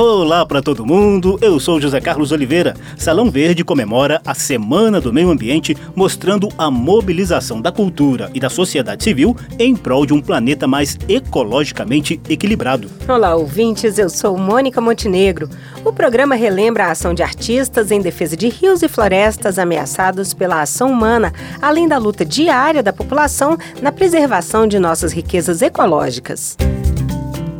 Olá para todo mundo, eu sou José Carlos Oliveira. Salão Verde comemora a Semana do Meio Ambiente, mostrando a mobilização da cultura e da sociedade civil em prol de um planeta mais ecologicamente equilibrado. Olá, ouvintes, eu sou Mônica Montenegro. O programa relembra a ação de artistas em defesa de rios e florestas ameaçados pela ação humana, além da luta diária da população na preservação de nossas riquezas ecológicas.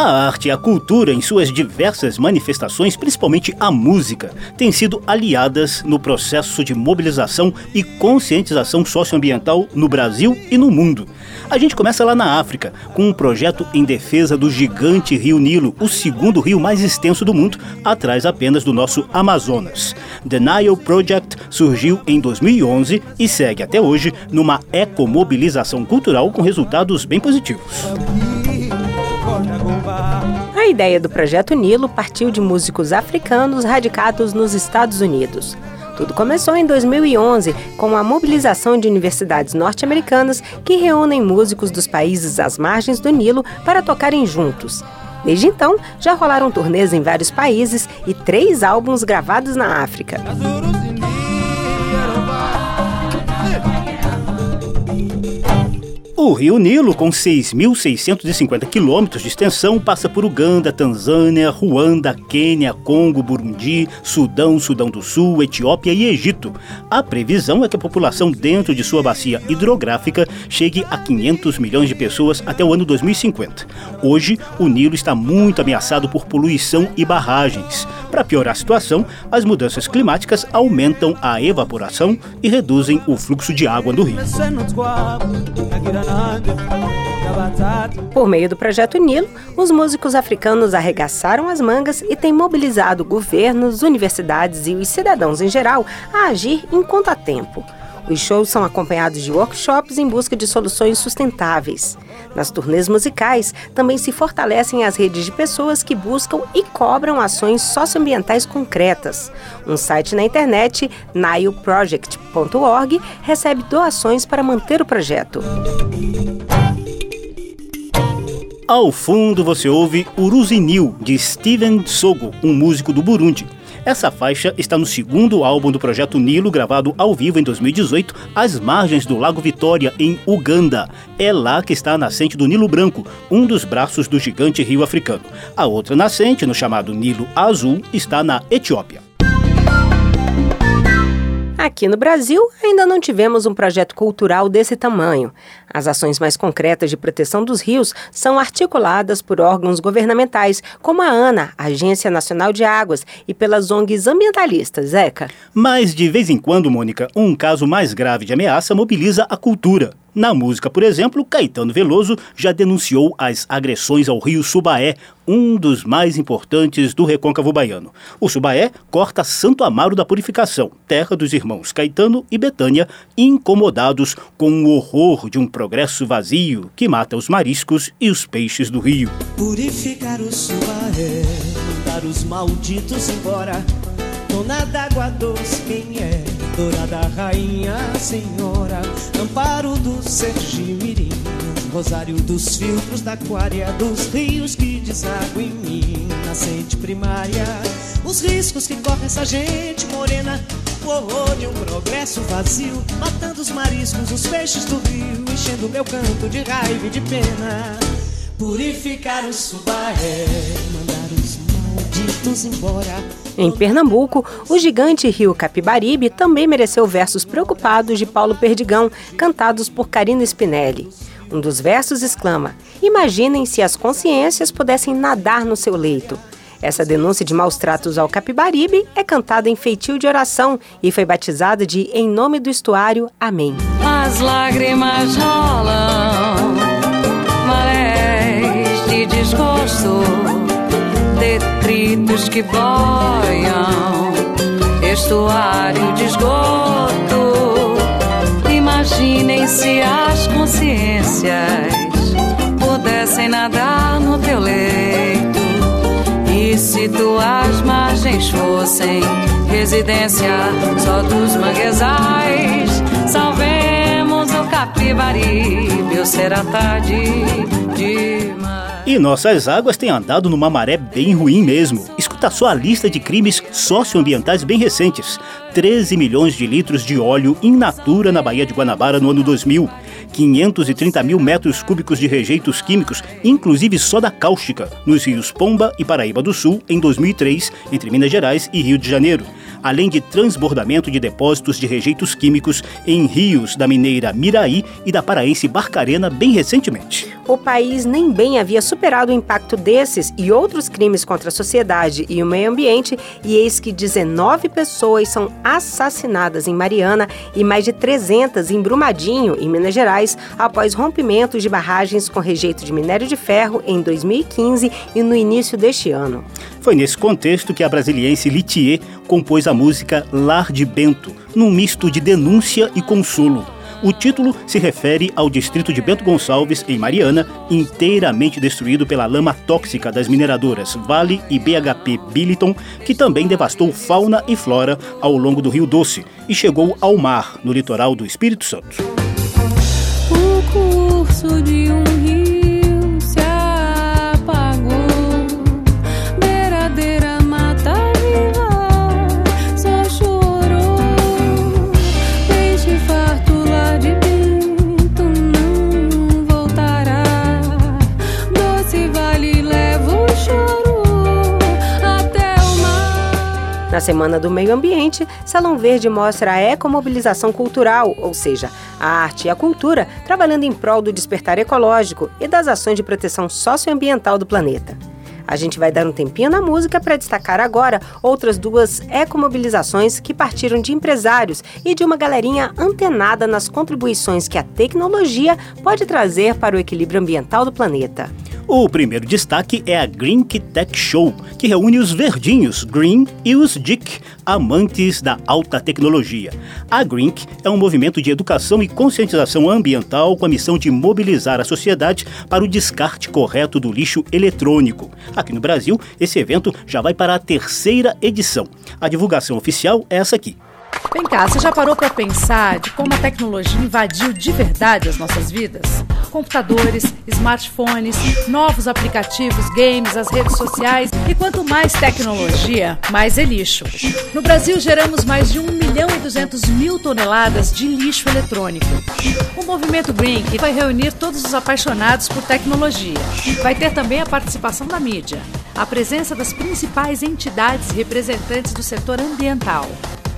A arte e a cultura, em suas diversas manifestações, principalmente a música, têm sido aliadas no processo de mobilização e conscientização socioambiental no Brasil e no mundo. A gente começa lá na África, com um projeto em defesa do gigante rio Nilo, o segundo rio mais extenso do mundo, atrás apenas do nosso Amazonas. The Nile Project surgiu em 2011 e segue até hoje numa ecomobilização cultural com resultados bem positivos. A ideia do projeto Nilo partiu de músicos africanos radicados nos Estados Unidos. Tudo começou em 2011 com a mobilização de universidades norte-americanas que reúnem músicos dos países às margens do Nilo para tocarem juntos. Desde então, já rolaram turnês em vários países e três álbuns gravados na África. O rio Nilo, com 6.650 quilômetros de extensão, passa por Uganda, Tanzânia, Ruanda, Quênia, Congo, Burundi, Sudão, Sudão do Sul, Etiópia e Egito. A previsão é que a população dentro de sua bacia hidrográfica chegue a 500 milhões de pessoas até o ano 2050. Hoje, o Nilo está muito ameaçado por poluição e barragens. Para piorar a situação, as mudanças climáticas aumentam a evaporação e reduzem o fluxo de água do rio. Por meio do projeto Nilo, os músicos africanos arregaçaram as mangas e têm mobilizado governos, universidades e os cidadãos em geral a agir em contratempo. Os shows são acompanhados de workshops em busca de soluções sustentáveis. Nas turnês musicais, também se fortalecem as redes de pessoas que buscam e cobram ações socioambientais concretas. Um site na internet, nileproject.org, recebe doações para manter o projeto. Ao fundo você ouve Uruzinil, de Steven Sogo, um músico do Burundi. Essa faixa está no segundo álbum do projeto Nilo, gravado ao vivo em 2018, às margens do Lago Vitória, em Uganda. É lá que está a nascente do Nilo Branco, um dos braços do gigante rio africano. A outra nascente, no chamado Nilo Azul, está na Etiópia. Aqui no Brasil, ainda não tivemos um projeto cultural desse tamanho. As ações mais concretas de proteção dos rios são articuladas por órgãos governamentais, como a ANA, Agência Nacional de Águas, e pelas ONGs ambientalistas, Zeca. Mas, de vez em quando, Mônica, um caso mais grave de ameaça mobiliza a cultura. Na música, por exemplo, Caetano Veloso já denunciou as agressões ao rio Subaé, um dos mais importantes do recôncavo baiano. O Subaé corta Santo Amaro da Purificação, terra dos irmãos Caetano e Betânia, incomodados com o horror de um progresso vazio que mata os mariscos e os peixes do rio. Purificar o Subaé, mandar os malditos embora, dona d'água doce quem é? Dourada rainha, senhora, amparo do Sergimirim, rosário dos filtros da aquária, dos rios que deságua em mim, nascente primária, os riscos que corre essa gente morena, o horror de um progresso vazio, matando os mariscos, os peixes do rio, enchendo meu canto de raiva e de pena, purificar o subaé, em Pernambuco, o gigante rio Capibaribe também mereceu versos preocupados de Paulo Perdigão, cantados por Karina Spinelli. Um dos versos exclama: Imaginem se as consciências pudessem nadar no seu leito. Essa denúncia de maus tratos ao Capibaribe é cantada em feitio de oração e foi batizada de Em Nome do Estuário, Amém. As lágrimas rolam, marés de desgosto detritos que boiam, estuário de esgoto. Imaginem se as consciências pudessem nadar no teu leito. E se tuas margens fossem residência só dos manguezais. Salvemos o Capivari, Biocerata de, de E nossas águas têm andado numa maré bem ruim mesmo. Escuta só a lista de crimes socioambientais bem recentes. 13 milhões de litros de óleo in natura na Baía de Guanabara no ano 2000. 530 mil metros cúbicos de rejeitos químicos, inclusive soda cáustica, nos rios Pomba e Paraíba do Sul em 2003, entre Minas Gerais e Rio de Janeiro, além de transbordamento de depósitos de rejeitos químicos em rios da mineira Miraí e da paraense Barcarena bem recentemente. O país nem bem havia superado o impacto desses e outros crimes contra a sociedade e o meio ambiente, e eis que 19 pessoas são assassinadas em Mariana e mais de 300 em Brumadinho, em Minas Gerais, após rompimentos de barragens com rejeito de minério de ferro em 2015 e no início deste ano. Foi nesse contexto que a brasiliense Litier compôs a música Lar de Bento, num misto de denúncia e consolo. O título se refere ao distrito de Bento Gonçalves, em Mariana, inteiramente destruído pela lama tóxica das mineradoras Vale e BHP Billiton, que também devastou fauna e flora ao longo do Rio Doce e chegou ao mar, no litoral do Espírito Santo. O curso de um Na Semana do Meio Ambiente, Salão Verde mostra a ecomobilização cultural, ou seja, a arte e a cultura trabalhando em prol do despertar ecológico e das ações de proteção socioambiental do planeta. A gente vai dar um tempinho na música para destacar agora outras duas ecomobilizações que partiram de empresários e de uma galerinha antenada nas contribuições que a tecnologia pode trazer para o equilíbrio ambiental do planeta. O primeiro destaque é a Green Tech Show, que reúne os verdinhos Green e os Dick, amantes da alta tecnologia. A Green é um movimento de educação e conscientização ambiental com a missão de mobilizar a sociedade para o descarte correto do lixo eletrônico. Aqui no Brasil, esse evento já vai para a terceira edição. A divulgação oficial é essa aqui. Vem cá, você já parou para pensar de como a tecnologia invadiu de verdade as nossas vidas? Computadores, smartphones, novos aplicativos, games, as redes sociais e quanto mais tecnologia, mais é lixo. No Brasil, geramos mais de 1 milhão e 200 mil toneladas de lixo eletrônico. O movimento Green vai reunir todos os apaixonados por tecnologia. Vai ter também a participação da mídia, a presença das principais entidades representantes do setor ambiental.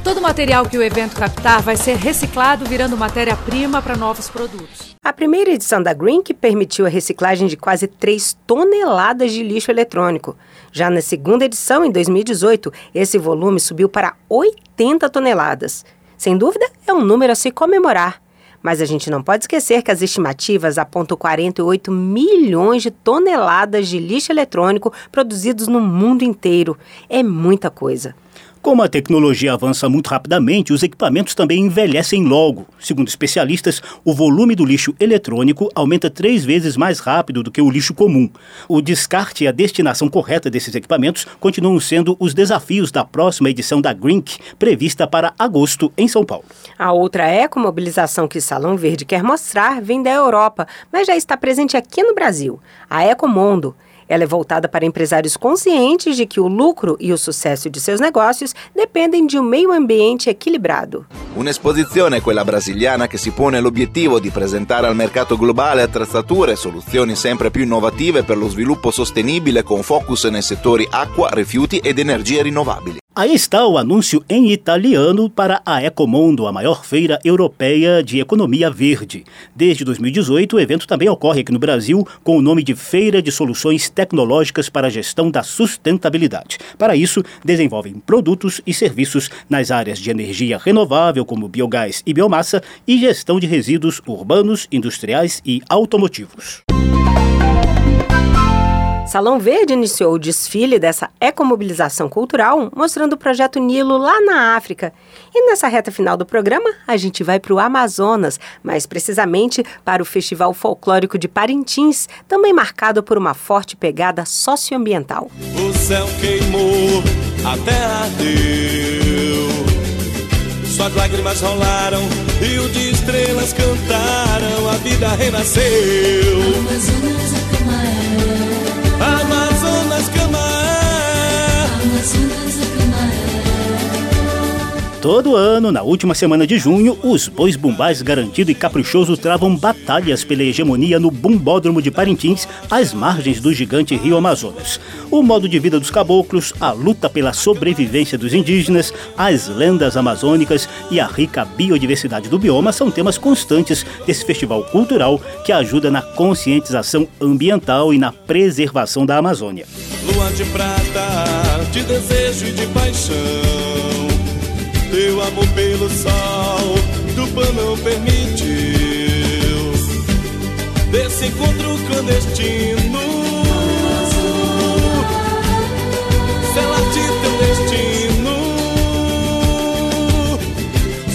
Todo o material que o evento captar vai ser reciclado, virando matéria-prima para novos produtos. A primeira edição da Green que permitiu a reciclagem de quase 3 toneladas de lixo eletrônico. Já na segunda edição, em 2018, esse volume subiu para 80 toneladas. Sem dúvida, é um número a se comemorar. Mas a gente não pode esquecer que as estimativas apontam 48 milhões de toneladas de lixo eletrônico produzidos no mundo inteiro. É muita coisa. Como a tecnologia avança muito rapidamente, os equipamentos também envelhecem logo. Segundo especialistas, o volume do lixo eletrônico aumenta três vezes mais rápido do que o lixo comum. O descarte e a destinação correta desses equipamentos continuam sendo os desafios da próxima edição da Grink, prevista para agosto em São Paulo. A outra ecomobilização que Salão Verde quer mostrar vem da Europa, mas já está presente aqui no Brasil, a Ecomondo. Ela é voltada para empresários conscientes de que o lucro e o sucesso de seus negócios dependem de um meio ambiente equilibrado. Un'esposizione, quella brasiliana, che si pone l'obiettivo di presentare al mercato globale attrezzature e soluzioni sempre più innovative per lo sviluppo sostenibile con focus nei settori acqua, rifiuti ed energie rinnovabili. Aí está o anúncio em italiano para a Ecomondo, a maior feira europeia de economia verde. Desde 2018, o evento também ocorre aqui no Brasil com o nome de Feira de Soluções Tecnológicas para a Gestão da Sustentabilidade. Para isso, desenvolvem produtos e serviços nas áreas de energia renovável, como biogás e biomassa, e gestão de resíduos urbanos, industriais e automotivos. Salão Verde iniciou o desfile dessa ecomobilização cultural, mostrando o projeto Nilo lá na África. E nessa reta final do programa, a gente vai para o Amazonas, mais precisamente para o Festival Folclórico de Parintins, também marcado por uma forte pegada socioambiental. O céu queimou, a terra ardeu Suas lágrimas rolaram e o de estrelas cantaram. A vida renasceu. Amazonas é. Amazonas Camaé. Todo ano, na última semana de junho, os bois bumbás garantido e caprichoso travam batalhas pela hegemonia no bumbódromo de Parintins, às margens do gigante rio Amazonas. O modo de vida dos caboclos, a luta pela sobrevivência dos indígenas, as lendas amazônicas e a rica biodiversidade do bioma são temas constantes desse festival cultural que ajuda na conscientização ambiental e na preservação da Amazônia. Lua de prata, de desejo e de paixão. Teu amor pelo sol, do pão permitiu. Desse encontro clandestino, selate teu destino.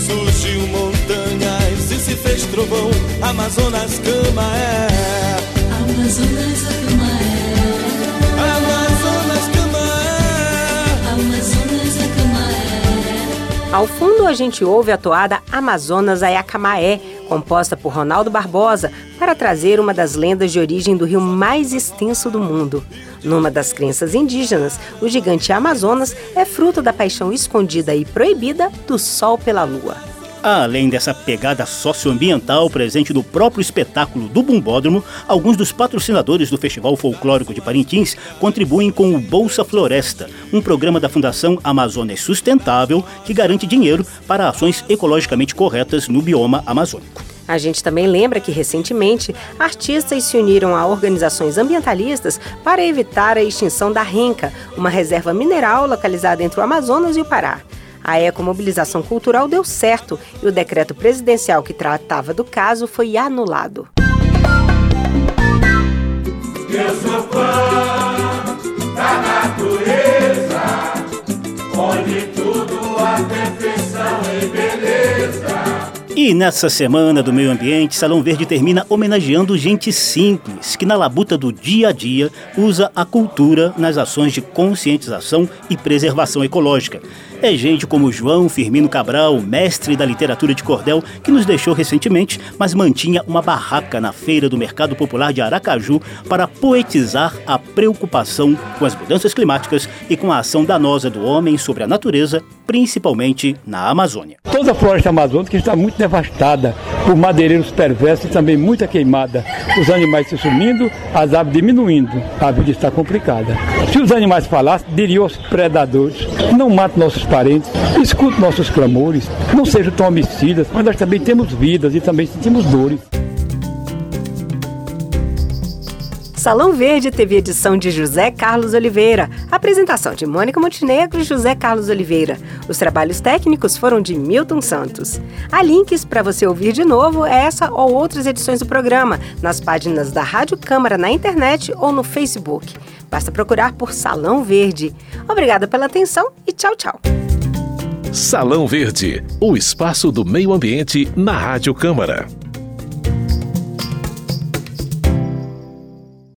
Surgiu montanhas e se fez trovão. Amazonas, Camaé. Amazonas é Ao fundo, a gente ouve a toada Amazonas Ayacamaé, composta por Ronaldo Barbosa, para trazer uma das lendas de origem do rio mais extenso do mundo. Numa das crenças indígenas, o gigante Amazonas é fruto da paixão escondida e proibida do sol pela lua. Além dessa pegada socioambiental presente no próprio espetáculo do Bumbódromo, alguns dos patrocinadores do Festival Folclórico de Parintins contribuem com o Bolsa Floresta, um programa da Fundação Amazônia Sustentável que garante dinheiro para ações ecologicamente corretas no bioma amazônico. A gente também lembra que, recentemente, artistas se uniram a organizações ambientalistas para evitar a extinção da renca, uma reserva mineral localizada entre o Amazonas e o Pará. A ecomobilização cultural deu certo e o decreto presidencial que tratava do caso foi anulado. E nessa semana do meio ambiente, Salão Verde termina homenageando gente simples, que na labuta do dia a dia usa a cultura nas ações de conscientização e preservação ecológica. É gente como João Firmino Cabral, mestre da literatura de cordel, que nos deixou recentemente, mas mantinha uma barraca na feira do Mercado Popular de Aracaju para poetizar a preocupação com as mudanças climáticas e com a ação danosa do homem sobre a natureza, principalmente na Amazônia. Toda a floresta amazônica está muito devastada por madeireiros perversos e também muita queimada. Os animais se sumindo, as aves diminuindo. A vida está complicada. Se os animais falassem, diriam aos predadores: não mate nossos parentes, escute nossos clamores, não sejam tão homicidas, mas nós também temos vidas e também sentimos dores. Salão Verde teve edição de José Carlos Oliveira. Apresentação de Mônica Montenegro e José Carlos Oliveira. Os trabalhos técnicos foram de Milton Santos. Há links para você ouvir de novo essa ou outras edições do programa nas páginas da Rádio Câmara na internet ou no Facebook. Basta procurar por Salão Verde. Obrigada pela atenção e tchau, tchau. Salão Verde, o espaço do meio ambiente na Rádio Câmara.